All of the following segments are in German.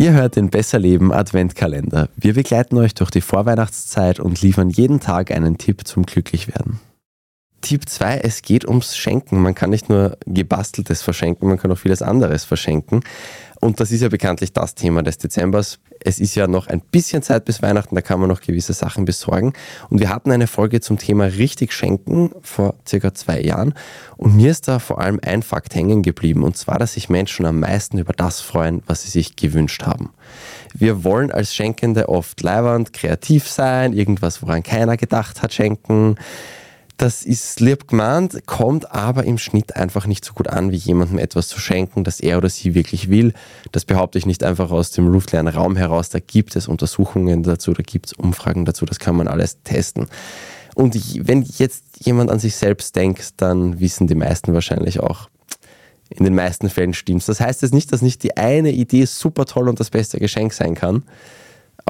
Ihr hört den Besser Leben Adventkalender. Wir begleiten euch durch die Vorweihnachtszeit und liefern jeden Tag einen Tipp zum Glücklichwerden. Tipp 2, es geht ums Schenken. Man kann nicht nur gebasteltes verschenken, man kann auch vieles anderes verschenken. Und das ist ja bekanntlich das Thema des Dezembers. Es ist ja noch ein bisschen Zeit bis Weihnachten, da kann man noch gewisse Sachen besorgen. Und wir hatten eine Folge zum Thema richtig schenken vor circa zwei Jahren. Und mir ist da vor allem ein Fakt hängen geblieben. Und zwar, dass sich Menschen am meisten über das freuen, was sie sich gewünscht haben. Wir wollen als Schenkende oft leibernd, kreativ sein, irgendwas, woran keiner gedacht hat, schenken. Das ist lieb gemeint, kommt aber im Schnitt einfach nicht so gut an, wie jemandem etwas zu schenken, das er oder sie wirklich will. Das behaupte ich nicht einfach aus dem luftleeren Raum heraus. Da gibt es Untersuchungen dazu, da gibt es Umfragen dazu, das kann man alles testen. Und wenn jetzt jemand an sich selbst denkt, dann wissen die meisten wahrscheinlich auch, in den meisten Fällen stimmt Das heißt jetzt nicht, dass nicht die eine Idee super toll und das beste Geschenk sein kann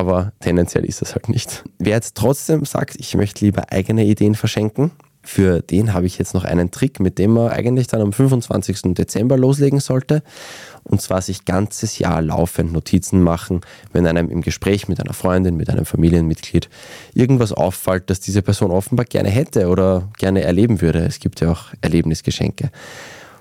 aber tendenziell ist es halt nicht. Wer jetzt trotzdem sagt, ich möchte lieber eigene Ideen verschenken, für den habe ich jetzt noch einen Trick, mit dem man eigentlich dann am 25. Dezember loslegen sollte. Und zwar sich ganzes Jahr laufend Notizen machen, wenn einem im Gespräch mit einer Freundin, mit einem Familienmitglied irgendwas auffällt, das diese Person offenbar gerne hätte oder gerne erleben würde. Es gibt ja auch Erlebnisgeschenke.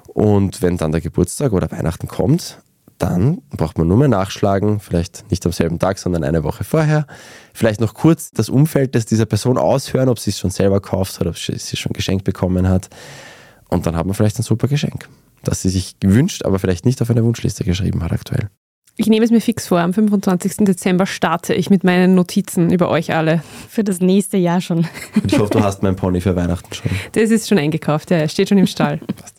Und wenn dann der Geburtstag oder Weihnachten kommt, dann braucht man nur mehr nachschlagen, vielleicht nicht am selben Tag, sondern eine Woche vorher. Vielleicht noch kurz das Umfeld des dieser Person aushören, ob sie es schon selber kauft hat, ob sie es schon geschenkt bekommen hat. Und dann hat man vielleicht ein super Geschenk, das sie sich gewünscht, aber vielleicht nicht auf eine Wunschliste geschrieben hat aktuell. Ich nehme es mir fix vor, am 25. Dezember starte ich mit meinen Notizen über euch alle. Für das nächste Jahr schon. Und ich hoffe, du hast meinen Pony für Weihnachten schon. Das ist schon eingekauft, ja, er steht schon im Stall. Passt.